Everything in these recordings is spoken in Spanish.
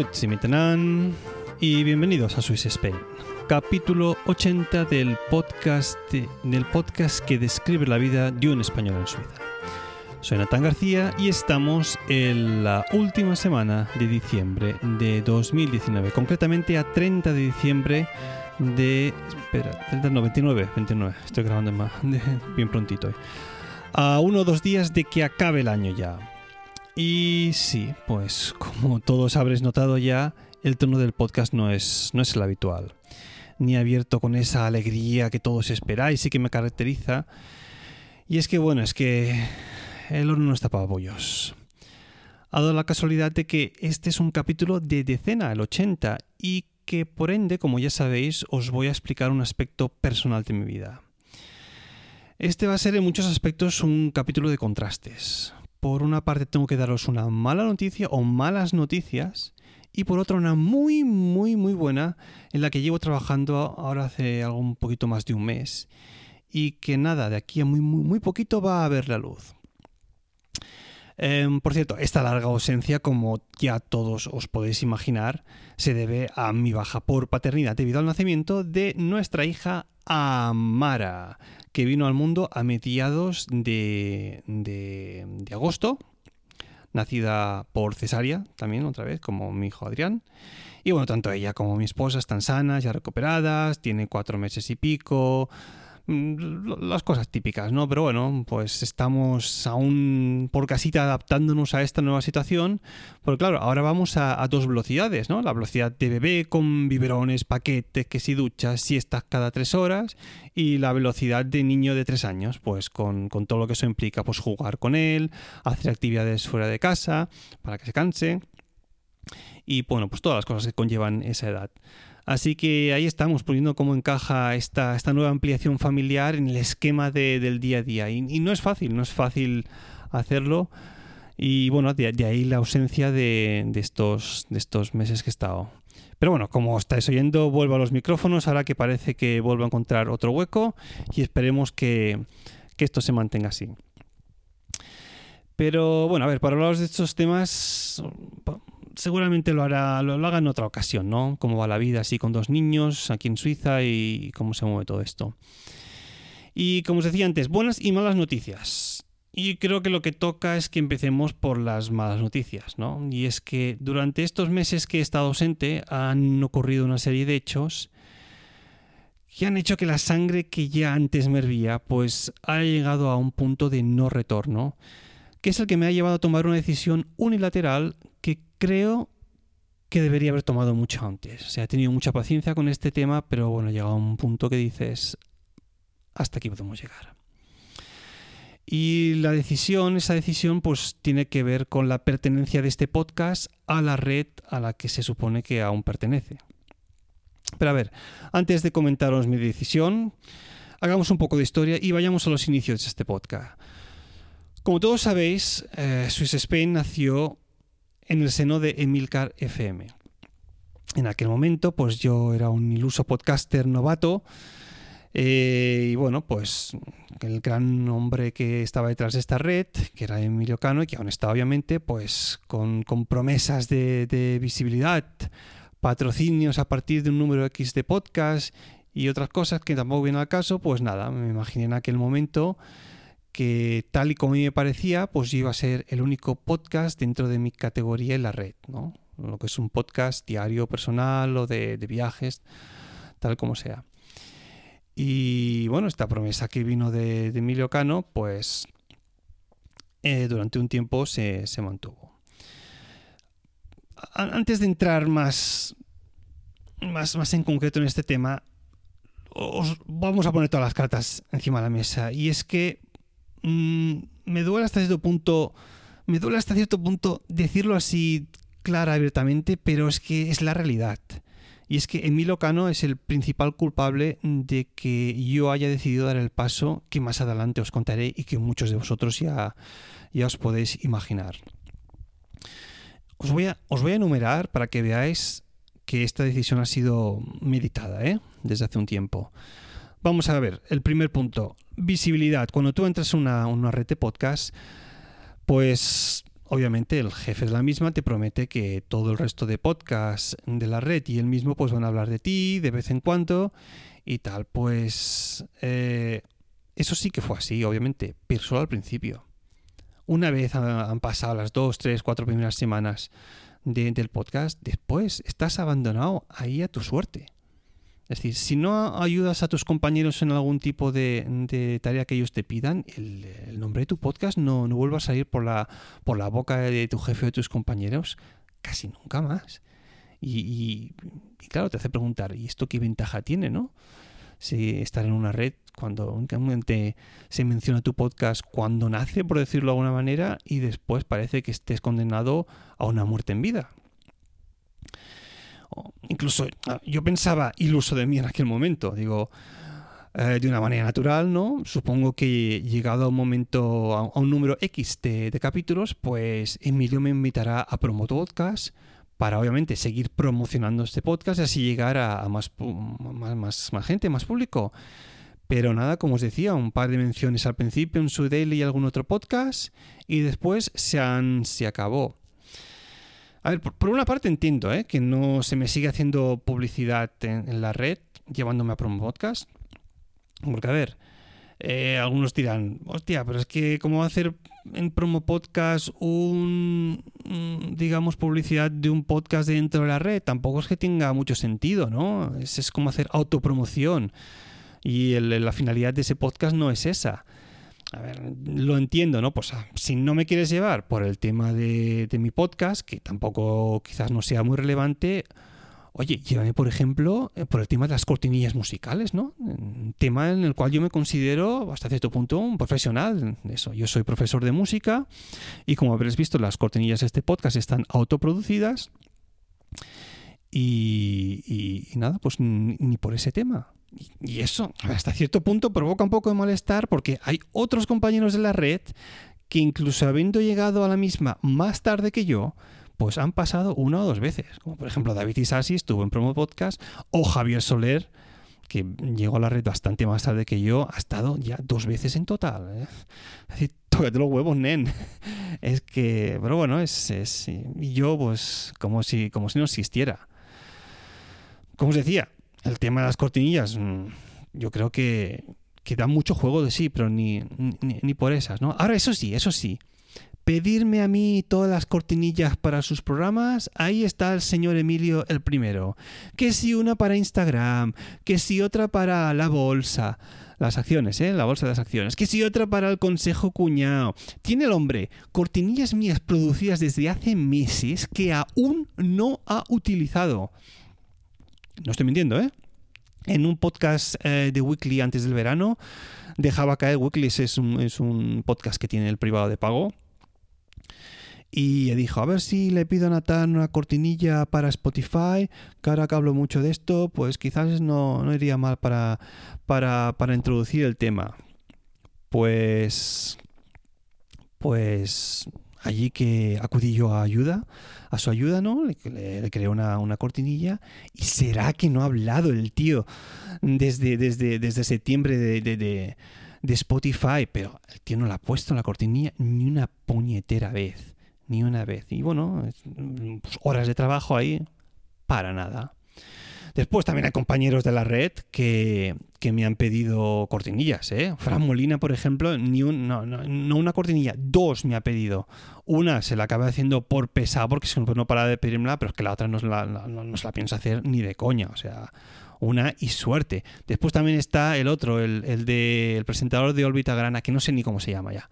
Grüezi miteinander y bienvenidos a Swiss Spain, capítulo 80 del podcast, del podcast que describe la vida de un español en Suiza. Soy Natán García y estamos en la última semana de diciembre de 2019, concretamente a 30 de diciembre de... Espera, 30, no, 29, 29, estoy grabando más, bien prontito. hoy. A uno o dos días de que acabe el año ya. Y sí, pues como todos habréis notado ya, el tono del podcast no es, no es el habitual. Ni abierto con esa alegría que todos esperáis y que me caracteriza. Y es que bueno, es que el horno no está para bollos. Ha dado la casualidad de que este es un capítulo de decena, el 80, y que por ende, como ya sabéis, os voy a explicar un aspecto personal de mi vida. Este va a ser en muchos aspectos un capítulo de contrastes. Por una parte tengo que daros una mala noticia o malas noticias y por otra una muy muy muy buena en la que llevo trabajando ahora hace algo un poquito más de un mes y que nada, de aquí a muy muy, muy poquito va a ver la luz. Em, por cierto, esta larga ausencia, como ya todos os podéis imaginar, se debe a mi baja por paternidad debido al nacimiento de nuestra hija Amara, que vino al mundo a mediados de, de- de agosto, nacida por cesárea también, otra vez, como mi hijo Adrián. Y bueno, tanto ella como mi esposa están sanas, ya recuperadas, tiene cuatro meses y pico, las cosas típicas, ¿no? Pero bueno, pues estamos aún por casita adaptándonos a esta nueva situación, porque claro, ahora vamos a, a dos velocidades, ¿no? La velocidad de bebé con biberones, paquetes, que si duchas, siestas cada tres horas, y la velocidad de niño de tres años, pues con, con todo lo que eso implica, pues jugar con él, hacer actividades fuera de casa, para que se canse, y bueno, pues todas las cosas que conllevan esa edad. Así que ahí estamos poniendo cómo encaja esta, esta nueva ampliación familiar en el esquema de- del día a día. Y, no es fácil, no es fácil hacerlo. Y bueno, de, de ahí la ausencia de, de estos, de estos meses que he estado. Pero bueno, como estáis oyendo, vuelvo a los micrófonos ahora que parece que vuelvo a encontrar otro hueco y esperemos que, que esto se mantenga así. Pero bueno, a ver, para hablaros de estos temas, seguramente lo hará, lo, haga en otra ocasión, ¿no? Cómo va la vida así con dos niños aquí en Suiza y cómo se mueve todo esto. Y como os decía antes, buenas y malas noticias. Y creo que lo que toca es que empecemos por las malas noticias, ¿no? Y es que durante estos meses que he estado ausente han ocurrido una serie de hechos que han hecho que la sangre que ya antes me hervía pues haya llegado a un punto de no retorno, que es el que me ha llevado a tomar una decisión unilateral creo que debería haber tomado mucho antes. O sea, he tenido mucha paciencia con este tema, pero bueno, he llegado a un punto que dices, hasta aquí podemos llegar. Y la decisión, esa decisión, pues tiene que ver con la pertenencia de este podcast a la red a la que se supone que aún pertenece. Pero a ver, antes de comentaros mi decisión, hagamos un poco de historia y vayamos a los inicios de este podcast. Como todos sabéis, eh, Swiss Spain nació en el seno de Emilcar FM. En aquel momento, pues yo era un iluso podcaster novato. eh, y bueno, pues el gran hombre que estaba detrás de esta red, que era Emilio Cano, y que aún está obviamente, pues con, promesas de, de visibilidad, patrocinios a partir de un número X de podcast y otras cosas que tampoco vienen al caso, pues nada, me imaginé en aquel momento que tal y como a mí me parecía, pues iba a ser el único podcast dentro de mi categoría en la red, ¿no? Lo que es un podcast diario personal o de, viajes, tal como sea. Y bueno, esta promesa que vino de, de Emilio Cano, pues eh, durante un tiempo se, se mantuvo. antes de entrar más, más, más en concreto en este tema, os vamos a poner todas las cartas encima de la mesa. Y es que mm, me duele hasta cierto punto, me duele hasta cierto punto decirlo así clara abiertamente, pero es que es la realidad. Y es que Emilio Cano es el principal culpable de que yo haya decidido dar el paso que más adelante os contaré y que muchos de vosotros ya, ya os podéis imaginar. Os voy, a, os voy a enumerar para que veáis que esta decisión ha sido meditada ¿eh? desde hace un tiempo. Vamos a ver, el primer punto, visibilidad. Cuando tú entras en una, una red de podcast, pues obviamente el jefe de la misma te promete que todo el resto de podcasts de la red y él mismo pues van a hablar de ti de vez en cuando y tal. Pues eh, eso sí que fue así, obviamente, pero solo al principio. Una vez han pasado las dos, tres, cuatro primeras semanas del podcast, después estás abandonado ahí a tu suerte. Es decir, si no ayudas a tus compañeros en algún tipo de, tarea que ellos te pidan, el, nombre de tu podcast no, no vuelva a salir por la, por la boca de tu jefe o de tus compañeros casi nunca más. Y, claro, te hace preguntar, ¿y esto qué ventaja tiene, no? Si estar en una red cuando únicamente se menciona tu podcast cuando nace, por decirlo de alguna manera, y después parece que estés condenado a una muerte en vida incluso ah, yo pensaba iluso de mí en aquel momento, digo, eh, de una manera natural, ¿no? Supongo que llegado a un momento, a, un número X de, capítulos, pues Emilio me invitará a Promo Podcast para obviamente seguir promocionando este podcast y así llegar a, más, más, más, gente, más público. Pero nada, como os decía, un par de menciones al principio en su daily y algún otro podcast y después se, han, se acabó. A ver, por, una parte entiendo ¿eh? que no se me sigue haciendo publicidad en, la red llevándome a Promo Podcast. Porque, a ver, eh, algunos dirán, hostia, pero es que ¿cómo hacer en Promo Podcast un, digamos, publicidad de un podcast dentro de la red? Tampoco es que tenga mucho sentido, ¿no? Es, es como hacer autopromoción. Y la finalidad de ese podcast no es esa a ver, lo entiendo, ¿no? Pues si no me quieres llevar por el tema de, mi podcast, que tampoco quizás no sea muy relevante, oye, llévame, por ejemplo, eh, por el tema de las cortinillas musicales, ¿no? Un tema en el cual yo me considero hasta cierto punto un profesional. Eso, yo soy profesor de música y como habréis visto, las cortinillas de este podcast están autoproducidas. Y, y nada, pues ni por ese tema. Y eso, hasta cierto punto, provoca un poco de malestar porque hay otros compañeros de la red que incluso habiendo llegado a la misma más tarde que yo, pues han pasado una o dos veces. Como por ejemplo David Isasi estuvo en Promo Podcast o Javier Soler, que llegó a la red bastante más tarde que yo, ha estado ya dos veces en total. ¿eh? Así, tócate los huevos, nen. Es que, pero bueno, es, es, yo pues como si, como si no existiera. Como os decía, el tema de las cortinillas, mm, yo creo que, que da mucho juego de sí, pero ni, ni, por esas, ¿no? Ahora, eso sí, eso sí. Pedirme a mí todas las cortinillas para sus programas, ahí está el señor Emilio el primero. Que si una para Instagram, que si otra para la bolsa, las acciones, ¿eh? La bolsa de las acciones. Que si otra para el consejo cuñado. Tiene el hombre cortinillas mías producidas desde hace meses que aún no ha utilizado. No estoy mintiendo, ¿eh? En un podcast eh, de Weekly antes del verano, dejaba caer, Weekly es un, es un podcast que tiene el privado de pago, y dijo, a ver si le pido a Natán una cortinilla para Spotify, que ahora que hablo mucho de esto, pues quizás no, no iría mal para, para, para, introducir el tema. Pues... Pues allí que acudí yo a ayuda, a su ayuda, ¿no? Le, le, creé una, cortinilla. ¿Y será que no ha hablado el tío desde, desde, desde septiembre de, de, Spotify? Pero el tío no la ha puesto en la cortinilla ni una puñetera vez. Ni una vez. Y bueno, pues, horas de trabajo ahí, para nada. Después también hay compañeros de la red que, me han pedido cortinillas. ¿eh? Fran Molina, por ejemplo, ni un, no, no, una cortinilla, dos me ha pedido. Una se la acaba haciendo por pesado porque no para de pedírmela, pero es que la otra no se la, no, se la piensa hacer ni de coña. O sea, una y suerte. Después también está el otro, el, el de presentador de órbita grana, que no sé ni cómo se llama ya.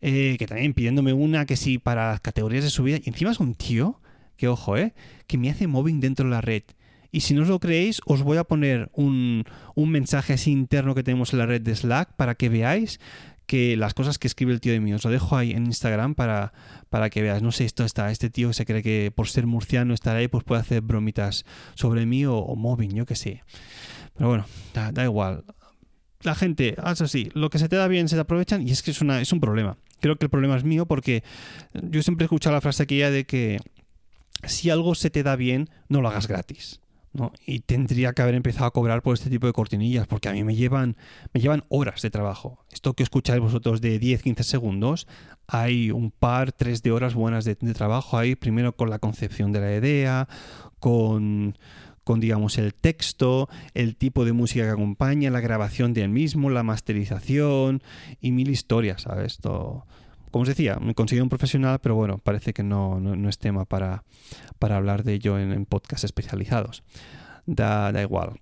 Eh, que también pidiéndome una que sí para las categorías de su vida. Y encima es un tío que ojo, ¿eh? Que me hace mobbing dentro de la red. Y si no os lo creéis, os voy a poner un, un mensaje así interno que tenemos en la red de Slack para que veáis que las cosas que escribe el tío de mí, os lo dejo ahí en Instagram para, para que veas. No sé, esto está, este tío se cree que por ser murciano estar ahí, pues puede hacer bromitas sobre mí o, o mobbing, yo qué sé. Pero bueno, da, da igual. La gente hace así, lo que se te da bien se te aprovechan y es que es, una, es un problema. Creo que el problema es mío porque yo siempre he escuchado la frase aquella de que si algo se te da bien, no lo hagas gratis. ¿No? Y tendría que haber empezado a cobrar por este tipo de cortinillas, porque a mí me llevan, me llevan horas de trabajo. Esto que escucháis vosotros de 10-15 segundos, hay un par, tres de horas buenas de, trabajo ahí, primero con la concepción de la idea, con con digamos el texto, el tipo de música que acompaña, la grabación del mismo, la masterización y mil historias, ¿sabes? Todo, como os decía, me considero un profesional, pero bueno, parece que no, no, es tema para, para, hablar de ello en, podcasts especializados. Da, da, igual.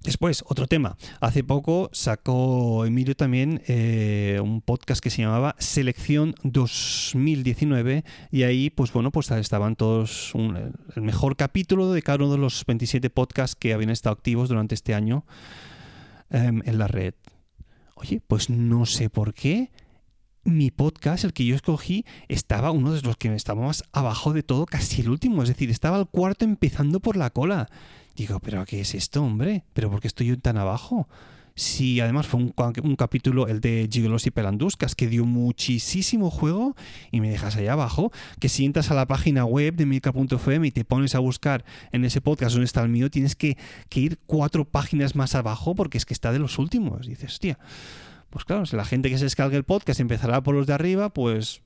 Después, otro tema. Hace poco sacó Emilio también eh, un podcast que se llamaba Selección 2019 y ahí, pues bueno, pues estaban todos el mejor capítulo de cada uno de los 27 podcasts que habían estado activos durante este año eh, en la red. Oye, pues no sé por qué mi podcast, el que yo escogí, estaba uno de los que estaba más abajo de todo, casi el último. Es decir, estaba el cuarto empezando por la cola. Digo, ¿pero qué es esto, hombre? ¿Pero por qué estoy yo tan abajo? Sí, además fue un, capítulo, el de Gigolos y Pelanduscas, que dio muchísimo juego y me dejas ahí abajo. Que si entras a la página web de milka.fm y te pones a buscar en ese podcast donde está el mío, tienes que, ir cuatro páginas más abajo porque es que está de los últimos. Dices, hostia, pues claro, si la gente que se descargue el podcast empezará por los de arriba, pues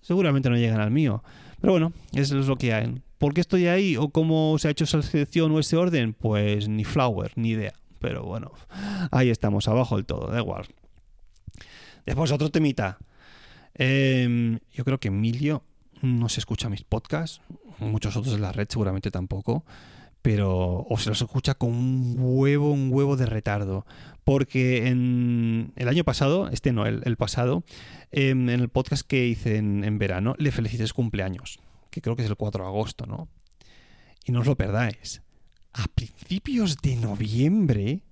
seguramente no llegan al mío. Pero bueno, eso es lo que hay. ¿Por qué estoy ahí o cómo se ha hecho esa selección o ese orden? Pues ni flower, ni idea. Pero bueno, ahí estamos, abajo del todo, da igual. Después otro temita. Eh, yo creo que Emilio no se escucha mis podcasts, muchos otros de la red seguramente tampoco, pero o se los escucha con un huevo, un huevo de retardo. Porque en el año pasado, este no, el, pasado, eh, en el podcast que hice en, verano, le felicité su cumpleaños que creo que es el 4 de agosto, ¿no? Y no os lo perdáis. A principios de noviembre,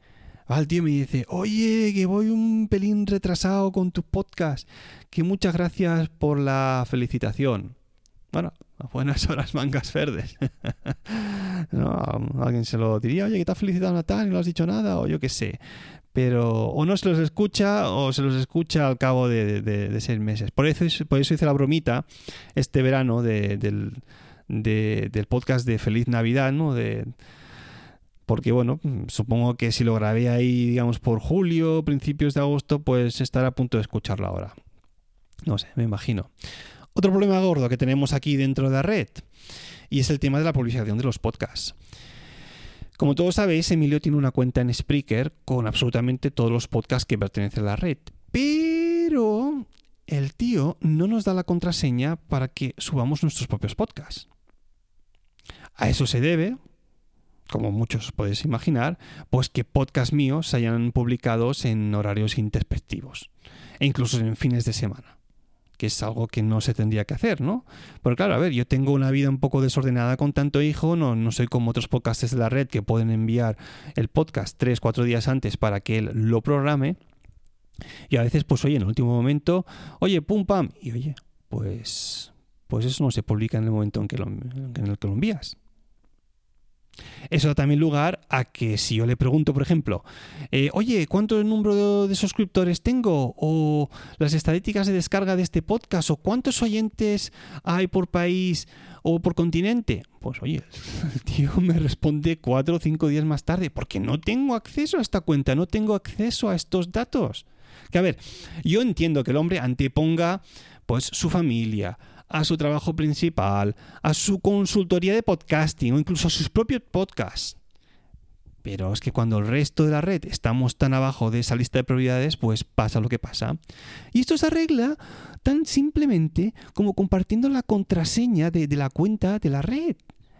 el tío me dice, oye, que voy un pelín retrasado con tu podcast, que muchas gracias por la felicitación. Bueno, buenas horas mangas verdes. ¿No? Alguien se lo diría, oye, que te has felicitado Natal y no has dicho nada, o yo qué sé. Pero o no se los escucha o se los escucha al cabo de, de, seis meses. Por eso, por eso hice la bromita este verano de, del, del podcast de Feliz Navidad, ¿no? De, porque bueno, supongo que si lo grabé ahí, digamos, por julio, principios de agosto, pues estará a punto de escucharlo ahora. No sé, me imagino. Otro problema gordo que tenemos aquí dentro de la red y es el tema de la publicación de los podcasts. Como todos sabéis, Emilio tiene una cuenta en Spreaker con absolutamente todos los podcasts que pertenecen a la red. Pero el tío no nos da la contraseña para que subamos nuestros propios podcasts. A eso se debe, como muchos podéis imaginar, pues que podcasts míos se hayan publicados en horarios introspectivos e incluso en fines de semana que es algo que no se tendría que hacer, ¿no? Porque claro, a ver, yo tengo una vida un poco desordenada con tanto hijo, no, no soy como otros podcasters de la red que pueden enviar el podcast tres, cuatro días antes para que él lo programe. Y a veces, pues oye, en el último momento, oye, pum, pam, y oye, pues, pues eso no se publica en el momento en, que en el que lo envías. Eso da también lugar a que si yo le pregunto, por ejemplo, eh, oye, ¿cuánto número de, suscriptores tengo? O las estadísticas de descarga de este podcast, o cuántos oyentes hay por país o por continente. Pues oye, el tío me responde cuatro o cinco días más tarde, porque no tengo acceso a esta cuenta, no tengo acceso a estos datos. Que a ver, yo entiendo que el hombre anteponga pues su familia, a su trabajo principal, a su consultoría de podcasting o incluso a sus propios podcasts. Pero es que cuando el resto de la red estamos tan abajo de esa lista de prioridades, pues pasa lo que pasa. Y esto se arregla tan simplemente como compartiendo la contraseña de, de la cuenta de la red.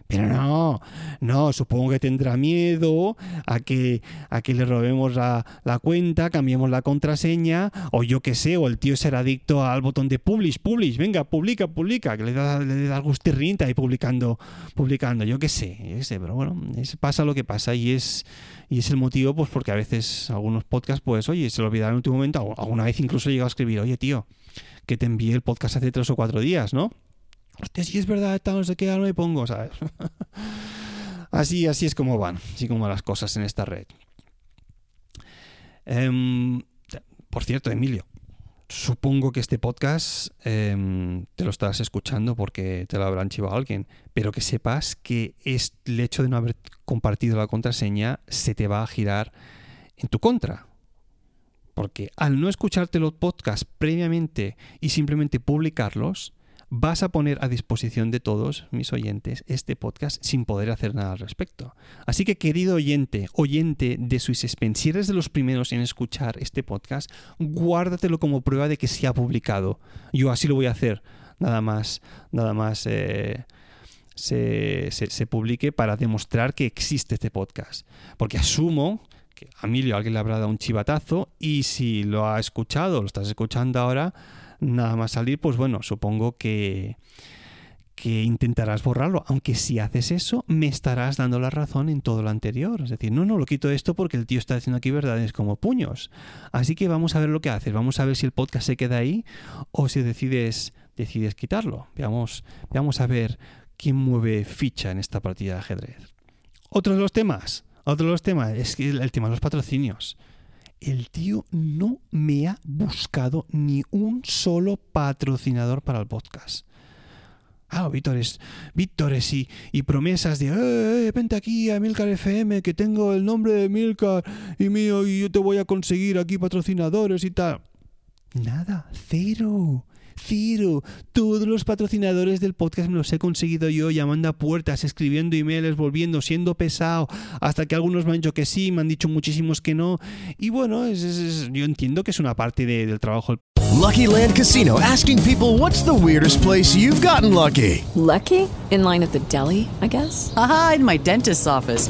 Pero no, no, supongo que tendrá miedo a que, a que le robemos la, la cuenta, cambiemos la contraseña, o yo qué sé, o el tío será adicto al botón de publish, publish, venga, publica, publica, que le da, le da gustirrinta ahí publicando, publicando, yo qué sé, yo qué sé, pero bueno, pasa lo que pasa y es, y es el motivo, pues porque a veces algunos podcasts, pues, oye, se lo olvidaron en último momento, alguna vez incluso he llegado a escribir, oye, tío, que te envié el podcast hace tres o cuatro días, ¿no? Hostia, si es verdad, no sé qué, ahora me pongo, ¿sabes? así, así es como van, así como las cosas en esta red. Em, por cierto, Emilio, supongo que este podcast em, te lo estás escuchando porque te lo habrá archivado alguien, pero que sepas que es, el hecho de no haber compartido la contraseña se te va a girar en tu contra. Porque al no escucharte los podcasts previamente y simplemente publicarlos, vas a poner a disposición de todos mis oyentes este podcast sin poder hacer nada al respecto. Así que, querido oyente, oyente de Spain, si eres de los primeros en escuchar este podcast, guárdatelo como prueba de que se ha publicado. Yo así lo voy a hacer, nada más, nada más. Eh, se, se, publique para demostrar que existe este podcast. Porque asumo que a Emilio alguien le habrá dado un chivatazo y si lo ha escuchado, lo estás escuchando ahora, nada más salir, pues bueno, supongo que, que intentarás borrarlo, aunque si haces eso, me estarás dando la razón en todo lo anterior. Es decir, no, no, lo quito esto porque el tío está diciendo aquí verdades como puños. Así que vamos a ver lo que haces, vamos a ver si el podcast se queda ahí o si decides, decides quitarlo. Veamos, veamos a ver quién mueve ficha en esta partida de ajedrez. Otro de los temas, otro de los temas es el tema de los patrocinios el tío no me ha buscado ni un solo patrocinador para el podcast. Ah, Vítores, Vítores y, y promesas de, eh, eh, vente aquí a Milcar FM, que tengo el nombre de Milcar y mío, y yo te voy a conseguir aquí patrocinadores y tal. Nada, cero. Ciro, todos los patrocinadores del podcast me los he conseguido yo llamando a puertas, escribiendo emails, volviendo, siendo pesado, hasta que algunos me han dicho que sí, me han dicho muchísimos que no. Y bueno, es, yo entiendo que es una parte de, del trabajo. Lucky Land Casino, asking people what's the weirdest place you've gotten lucky. Lucky? In line at the deli, I guess. Aha, in my dentist's office.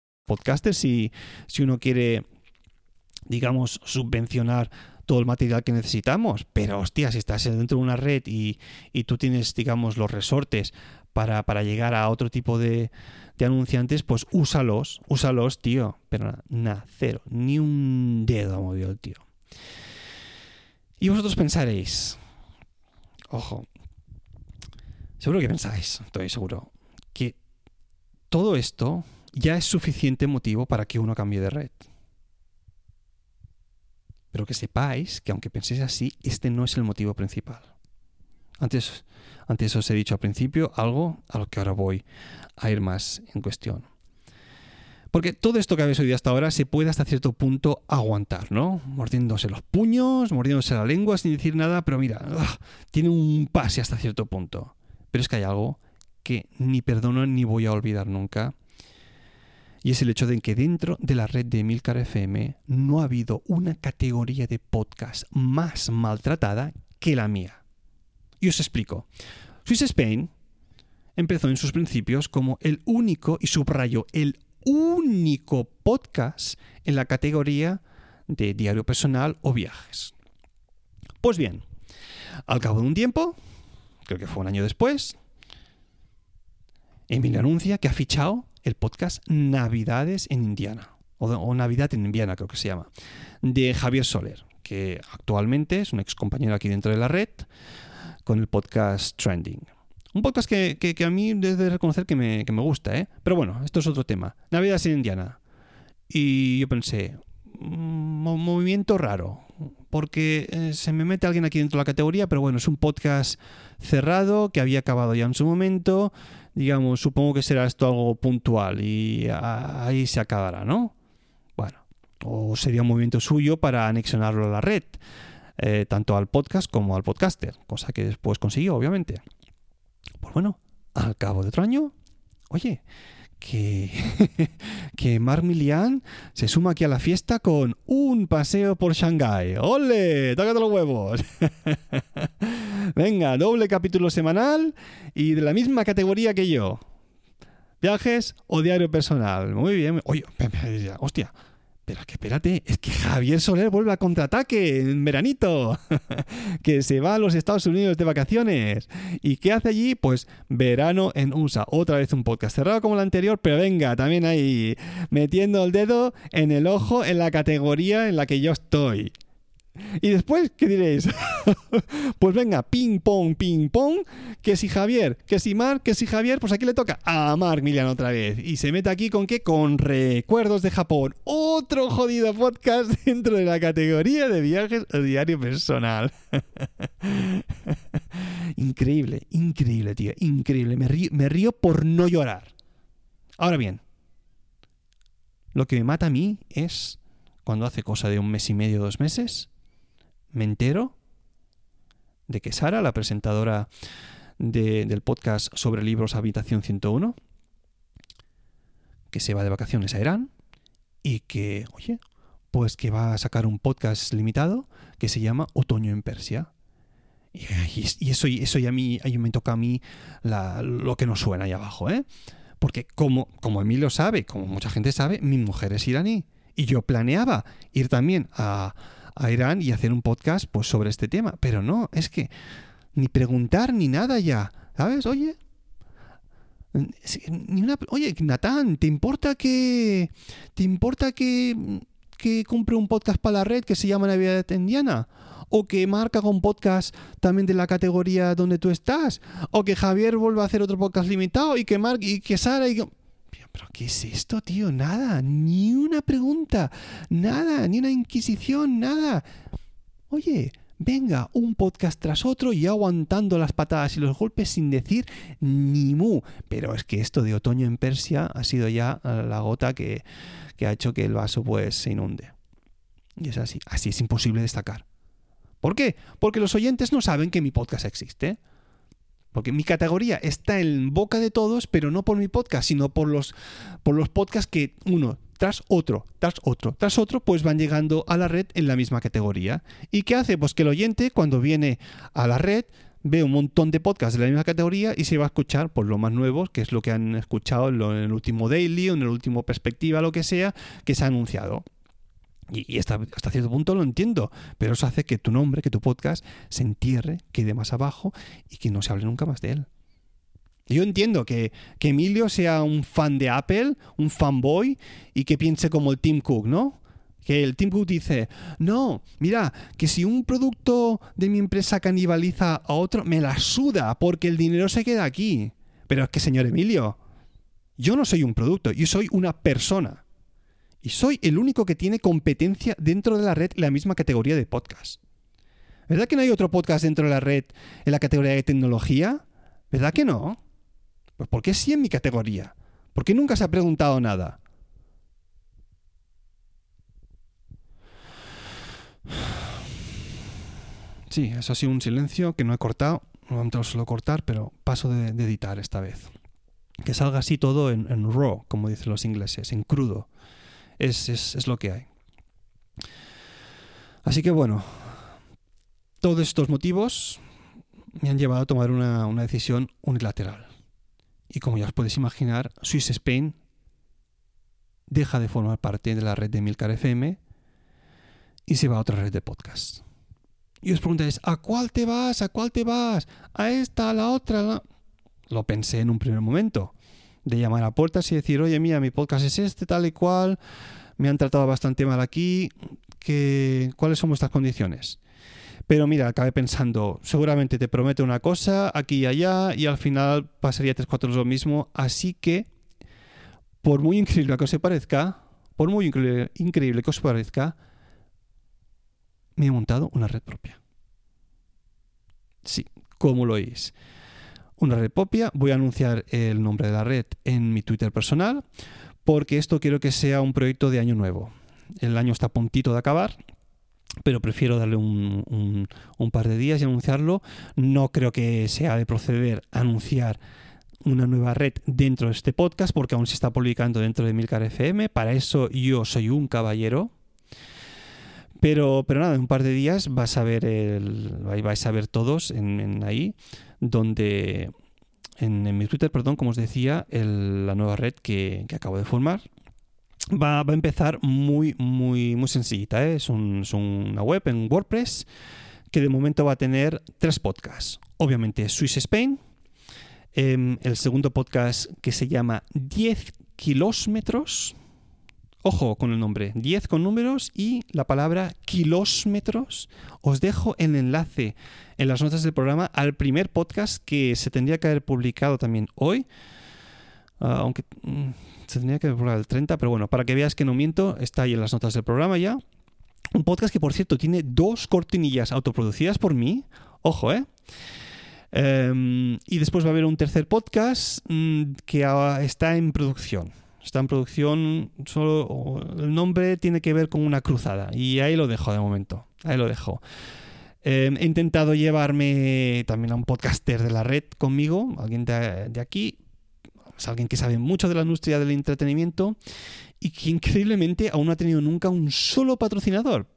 Podcasters, si, si uno quiere, digamos, subvencionar todo el material que necesitamos. Pero, hostia, si estás dentro de una red y, y tú tienes, digamos, los resortes para, para llegar a otro tipo de, de anunciantes, pues úsalos, úsalos, tío. Pero nada, cero, ni un dedo ha movido el tío. Y vosotros pensaréis, ojo, seguro que pensáis, estoy seguro, que todo esto ya es suficiente motivo para que uno cambie de red. Pero que sepáis que aunque penséis así, este no es el motivo principal. Antes, antes os he dicho al principio algo a lo que ahora voy a ir más en cuestión. Porque todo esto que habéis oído hasta ahora se puede hasta cierto punto aguantar, ¿no? Mordiéndose los puños, mordiéndose la lengua sin decir nada, pero mira, tiene un pase hasta cierto punto. Pero es que hay algo que ni perdono ni voy a olvidar nunca. Y es el hecho de que dentro de la red de Milcar FM no ha habido una categoría de podcast más maltratada que la mía. Y os explico. Swiss Spain empezó en sus principios como el único, y subrayo, el único podcast en la categoría de diario personal o viajes. Pues bien, al cabo de un tiempo, creo que fue un año después, Emilio anuncia que ha fichado el podcast Navidades en Indiana, o, Navidad en Indiana creo que se llama, de Javier Soler, que actualmente es un ex compañero aquí dentro de la red, con el podcast Trending. Un podcast que, que, a mí debe reconocer que me, que me gusta, ¿eh? Pero bueno, esto es otro tema. Navidad sin Indiana. Y yo pensé, un movimiento raro, porque eh, se me mete alguien aquí dentro de la categoría, pero bueno, es un podcast cerrado que había acabado ya en su momento. Digamos, supongo que será esto algo puntual y ahí se acabará, ¿no? Bueno, o sería un movimiento suyo para anexionarlo a la red, eh, tanto al podcast como al podcaster, cosa que después consiguió, obviamente. Pues bueno, al cabo de otro año, oye, que, que Mark Milian se suma aquí a la fiesta con un paseo por Shanghái. ¡Ole! ¡Tócate los huevos! Venga, doble capítulo semanal y de la misma categoría que yo. Viajes o diario personal. Muy bien. Oye, hostia, pero espérate, es que Javier Soler vuelve a contraataque en veranito, que se va a los Estados Unidos de vacaciones. ¿Y qué hace allí? Pues verano en USA. Otra vez un podcast cerrado como el anterior, pero venga, también ahí metiendo el dedo en el ojo en la categoría en la que yo estoy. Y después, ¿qué diréis? pues venga, ping pong, ping pong. Que si Javier, que si Mark, que si Javier, pues aquí le toca a Mark Milian otra vez. Y se mete aquí con qué? Con recuerdos de Japón. Otro jodido podcast dentro de la categoría de viajes o diario personal. increíble, increíble, tío. Increíble. Me río, me río por no llorar. Ahora bien, lo que me mata a mí es cuando hace cosa de un mes y medio, dos meses me entero de que Sara, la presentadora del podcast sobre libros Habitación 101, que se va de vacaciones a Irán y que, oye, pues que va a sacar un podcast limitado que se llama Otoño en Persia. Y, eso, eso ya a mí, ahí me toca a mí lo que nos suena ahí abajo, ¿eh? Porque como, como Emilio sabe, como mucha gente sabe, mi mujer es iraní. Y yo planeaba ir también a, a Irán y hacer un podcast pues, sobre este tema. Pero no, es que ni preguntar ni nada ya. ¿Sabes? Oye. Ni una, oye, Natán, ¿te importa que. ¿Te importa que. que un podcast para la red que se llama Navidad Indiana? o que Marca haga un podcast también de la categoría donde tú estás, o que Javier vuelva a hacer otro podcast limitado y que Mark y que Sara y que pero ¿qué es esto, tío? Nada, ni una pregunta, nada, ni una inquisición, nada. Oye, venga, un podcast tras otro y aguantando las patadas y los golpes sin decir ni mu. Pero es que esto de otoño en Persia ha sido ya la gota que, que ha hecho que el vaso pues se inunde. Y es así, así es imposible destacar. ¿Por qué? Porque los oyentes no saben que mi podcast existe. Porque mi categoría está en boca de todos, pero no por mi podcast, sino por los, por los podcasts que uno tras otro, tras otro, tras otro, pues van llegando a la red en la misma categoría. ¿Y qué hace? Pues que el oyente, cuando viene a la red, ve un montón de podcasts de la misma categoría y se va a escuchar por pues, lo más nuevo, que es lo que han escuchado en, en el último daily o en el último perspectiva, lo que sea, que se ha anunciado. Y, hasta, cierto punto lo entiendo, pero eso hace que tu nombre, que tu podcast se entierre, quede más abajo y que no se hable nunca más de él. Yo entiendo que, que Emilio sea un fan de Apple, un fanboy, y que piense como el Tim Cook, ¿no? Que el Tim Cook dice, no, mira, que si un producto de mi empresa canibaliza a otro, me la suda porque el dinero se queda aquí. Pero es que, señor Emilio, yo no soy un producto, yo soy una persona. Y soy el único que tiene competencia dentro de la red en la misma categoría de podcast. ¿Verdad que no hay otro podcast dentro de la red en la categoría de tecnología? ¿Verdad que no? Pues ¿por qué sí en mi categoría? ¿Por qué nunca se ha preguntado nada? Sí, eso ha sido un silencio que no he cortado. No lo suelo cortar, pero paso de, editar esta vez. Que salga así todo en raw, como dicen los ingleses, en crudo es, lo que hay. Así que bueno, todos estos motivos me han llevado a tomar una, decisión unilateral. Y como ya os podéis imaginar, Swiss Spain deja de formar parte de la red de Milcar FM y se va a otra red de podcast. Y os preguntáis, ¿a cuál te vas? ¿A cuál te vas? ¿A esta? ¿A la otra? Lo pensé en un primer momento de llamar a puertas y decir, oye, mira, mi podcast es este, tal y cual, me han tratado bastante mal aquí, que, ¿cuáles son vuestras condiciones? Pero mira, acabé pensando, seguramente te promete una cosa aquí y allá y al final pasaría tres cuatro lo mismo, así que por muy increíble que os parezca, por muy increíble, increíble que os parezca, me he montado una red propia. Sí, como lo oís. Una red propia, voy a anunciar el nombre de la red en mi Twitter personal, porque esto quiero que sea un proyecto de año nuevo. El año está a puntito de acabar, pero prefiero darle un, par de días y anunciarlo. No creo que sea de proceder a anunciar una nueva red dentro de este podcast, porque aún se está publicando dentro de Milcar FM. Para eso yo soy un caballero. Pero, pero nada, en un par de días vas a ver el, vais a ver todos en, ahí, donde en, mi Twitter, perdón, como os decía, la nueva red que, acabo de formar, va, a empezar muy, muy, muy sencillita. ¿eh? Es, una web en WordPress que de momento va a tener tres podcasts. Obviamente Swiss Spain, em, el segundo podcast que se llama 10 kilómetros. Ojo con el nombre, 10 con números y la palabra kilómetros. Os dejo el enlace en las notas del programa al primer podcast que se tendría que haber publicado también hoy. Ah, aunque mm, se tendría que publicar el 30, pero bueno, para que veas que no miento, está ahí en las notas del programa ya. Un podcast que, por cierto, tiene dos cortinillas autoproducidas por mí. Ojo, ¿eh? Em, y después va a haber un tercer podcast mm, que está en producción. Está en producción, solo el nombre tiene que ver con una cruzada. Y ahí lo dejo de momento. Ahí lo dejo. Em, he intentado llevarme también a un podcaster de la red conmigo, alguien de aquí, es alguien que sabe mucho de la industria del entretenimiento y que increíblemente aún no ha tenido nunca un solo patrocinador.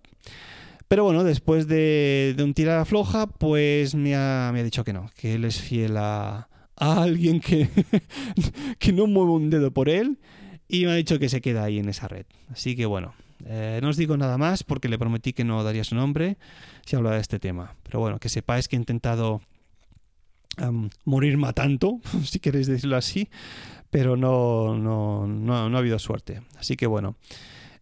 Pero bueno, después de, un tirada floja, pues me ha, dicho que no, que él es fiel a, alguien que, que no mueve un dedo por él y me ha dicho que se queda ahí en esa red. Así que bueno, eh, no os digo nada más porque le prometí que no daría su nombre si hablaba de este tema. Pero bueno, que sepáis que he intentado morir matando, si queréis decirlo así, pero no, no, no, ha habido suerte. Así que bueno.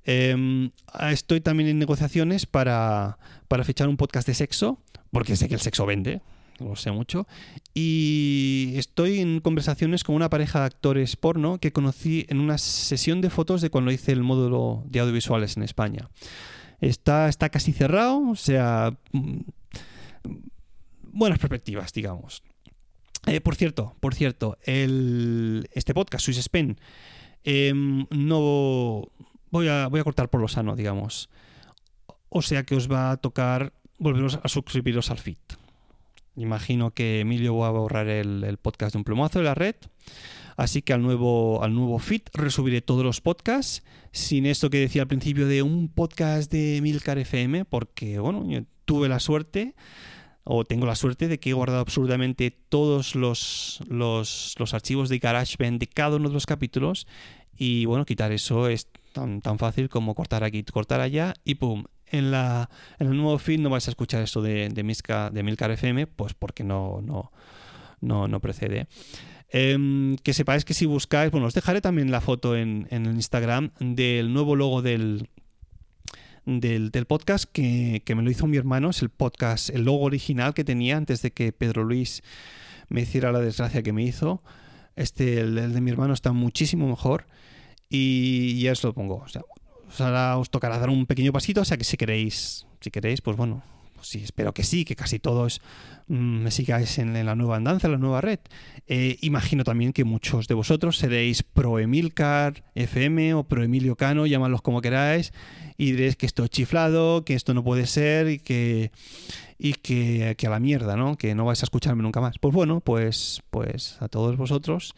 Em, estoy también en negociaciones para, para fichar un podcast de sexo, porque sé que el sexo vende, lo sé mucho. Y estoy en conversaciones con una pareja de actores porno que conocí en una sesión de fotos de cuando hice el módulo de audiovisuales en España. Está, está casi cerrado, o sea, mm, buenas perspectivas, digamos. Eh, por cierto, por cierto, el, este podcast, Swiss Spain, em, no voy a, voy a cortar por lo sano, digamos. O sea que os va a tocar volveros a suscribiros al feed. Imagino que Emilio va a borrar el, podcast de un plumazo de la red. Así que al nuevo, al nuevo feed resubiré todos los podcasts, sin esto que decía al principio de un podcast de Milcar FM, porque bueno, yo tuve la suerte o tengo la suerte de que he guardado absolutamente todos los, los, archivos de GarageBand de cada uno de los capítulos y bueno, quitar eso es tan, tan fácil como cortar aquí, cortar allá y pum. En, el nuevo feed no vais a escuchar esto de, de, de Milcar FM, pues porque no, precede. Em, que sepáis que si buscáis, bueno, os dejaré también la foto en, el Instagram del nuevo logo del, del, podcast que, me lo hizo mi hermano, es el podcast, el logo original que tenía antes de que Pedro Luis me hiciera la desgracia que me hizo. Este, el, de mi hermano está muchísimo mejor y ya os lo pongo. Ahora os tocará dar un pequeño pasito, o sea que si queréis, si queréis, pues bueno, pues sí, espero que sí, que casi todos mm, me sigáis en, la nueva andanza, en la nueva red. Eh, imagino también que muchos de vosotros seréis pro Emilcar FM o pro Emilio Cano, llamadlos como queráis, y diréis que esto es chiflado, que esto no puede ser y que y que, a la mierda, ¿no? Que no vais a escucharme nunca más. Pues bueno, pues pues a todos vosotros,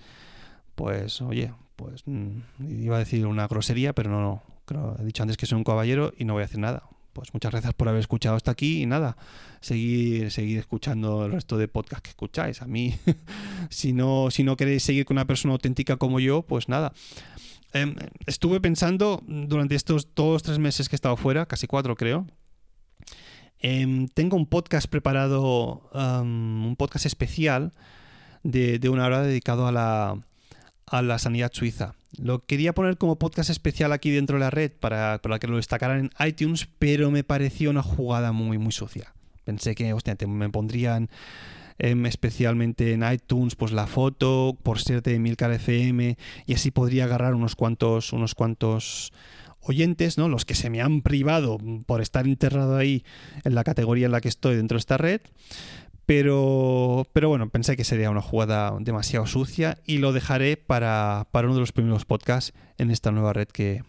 pues oye, pues mm, iba a decir una grosería, pero no, no. He dicho antes que soy un caballero y no voy a decir nada pues muchas gracias por haber escuchado hasta aquí y nada, seguir, seguir escuchando el resto de podcast que escucháis. A mí, si no, si no queréis seguir con una persona auténtica como yo, pues nada. Em, estuve pensando durante estos dos tres meses que he estado fuera, casi cuatro creo. Em, tengo un podcast preparado, un podcast especial de, de, una hora dedicado a la, a la sanidad suiza. Lo quería poner como podcast especial aquí dentro de la red para, para que lo destacaran en iTunes, pero me pareció una jugada muy, muy sucia. Pensé que, hostia, me pondrían em, especialmente en iTunes pues la foto por ser de Milcar FM y así podría agarrar unos cuantos, unos cuantos oyentes, ¿no? Los que se me han privado por estar enterrado ahí en la categoría en la que estoy dentro de esta red. Pero, pero bueno, pensé que sería una jugada demasiado sucia y lo dejaré para, para uno de los primeros podcasts en esta nueva red que,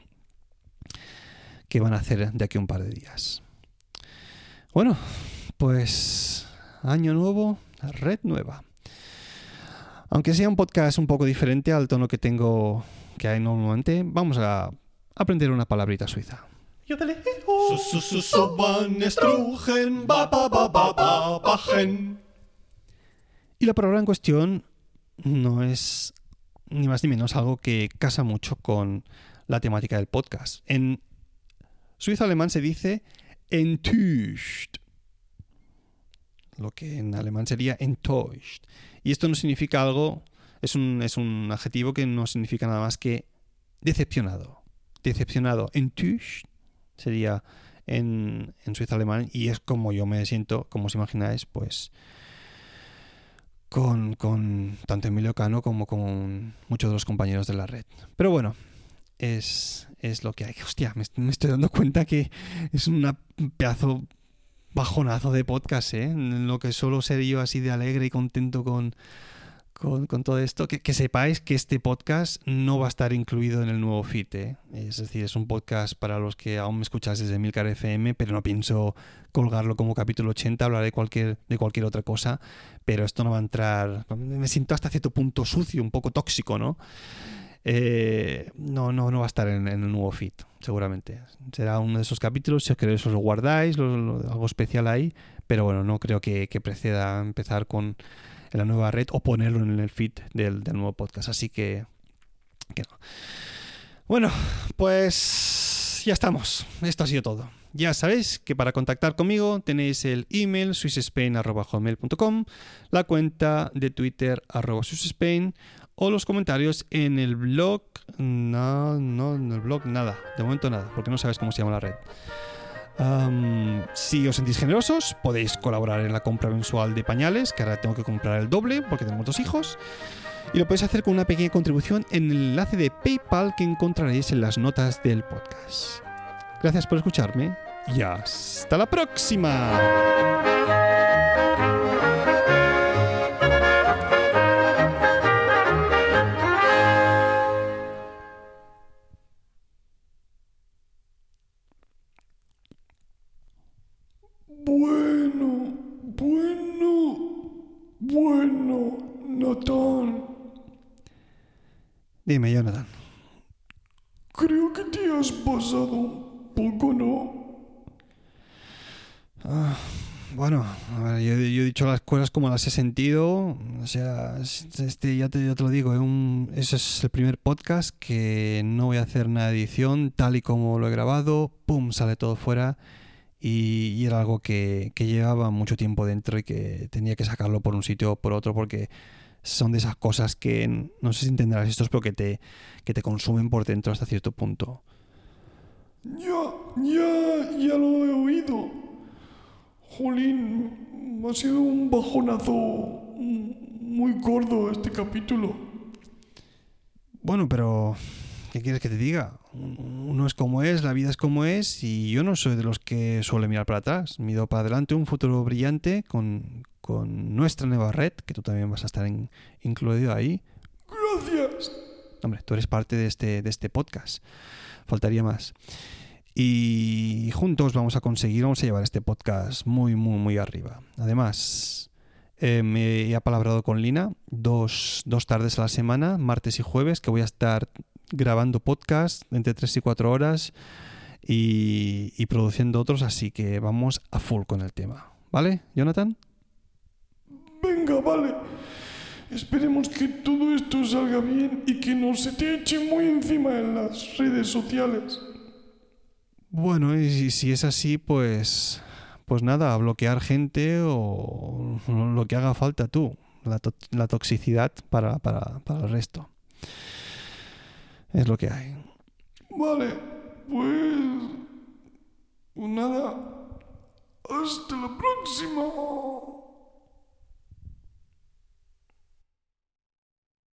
que van a hacer de aquí a un par de días. Bueno, pues año nuevo, red nueva. Aunque sea un podcast un poco diferente al tono que tengo que hay normalmente, vamos a aprender una palabrita suiza. Y la palabra en cuestión no es ni más ni menos algo que casa mucho con la temática del podcast. En suizo alemán se dice enttäuscht, lo que en alemán sería enttäuscht. Y esto no significa algo, es un, es un adjetivo que no significa nada más que decepcionado. Decepcionado. Enttäuscht sería en, en suizo alemán y es como yo me siento, como os imagináis, pues con, con tanto Emilio Cano como con muchos de los compañeros de la red. Pero bueno, es, es lo que hay. Hostia, me, estoy dando cuenta que es un pedazo bajonazo de podcast, ¿eh? En lo que suelo ser yo así de alegre y contento con, con, todo esto. Que, que sepáis que este podcast no va a estar incluido en el nuevo feed, ¿eh? Es decir, es un podcast para los que aún me escucháis desde Milcar FM, pero no pienso colgarlo como capítulo 80, hablaré cualquier, de cualquier otra cosa, pero esto no va a entrar... Me siento hasta cierto punto sucio, un poco tóxico, ¿no? Eh, no, no, no va a estar en, el nuevo feed, seguramente. Será uno de esos capítulos, si os queréis os lo guardáis, algo especial ahí, pero bueno, no creo que, que preceda empezar con la nueva red o ponerlo en el feed del, nuevo podcast, así que, no. Bueno, pues ya estamos, esto ha sido todo. Ya sabéis que para contactar conmigo tenéis el email swissspain.com, la cuenta de Twitter o los comentarios en el blog. No, no, en el blog nada, de momento nada, porque no sabes cómo se llama la red. Si os sentís generosos, podéis colaborar en la compra mensual de pañales, que ahora tengo que comprar el doble porque tenemos dos hijos. Y lo podéis hacer con una pequeña contribución en el enlace de PayPal que encontraréis en las notas del podcast. Gracias por escucharme y hasta la próxima. Bueno, Natán. Dime, Jonathan. Creo que te has pasado un poco, ¿no? Ah, bueno, a ver, yo, yo he dicho las cosas como las he sentido. O sea, es- este, ya, te, ya te lo digo, es un- ese es el primer podcast que no voy a hacer nada de edición, tal y como lo he grabado, pum, sale todo fuera. Y, y era algo que, que llevaba mucho tiempo dentro y que tenía que sacarlo por un sitio o por otro porque son de esas cosas que no sé si entenderás esto, pero que te, que te consumen por dentro hasta cierto punto. Ya, ya, ya lo he oído. Jolín, ha sido un bajonazo muy gordo este capítulo. Bueno, pero ¿qué quieres que te diga? Uno es como es, la vida es como es y yo no soy de los que suele mirar para atrás. Mido para adelante un futuro brillante con, con nuestra nueva red, que tú también vas a estar en- incluido ahí. Gracias. Hombre, tú eres parte de este, de este podcast. Faltaría más. Y juntos vamos a conseguir, vamos a llevar este podcast muy, muy, muy arriba. Además, eh, me he apalabrado con Lina dos, dos tardes a la semana, martes y jueves, que voy a estar grabando podcast entre 3 y 4 horas y, y produciendo otros, así que vamos a full con el tema. ¿Vale, Jonathan? Venga, vale. Esperemos que todo esto salga bien y que no se te eche muy encima en las redes sociales. Bueno, y si, es así, pues, pues nada, a bloquear gente o lo que haga falta tú, la, to- la toxicidad para, para, para el resto. Es lo que hay. Vale, pues... Nada. Hasta la próxima.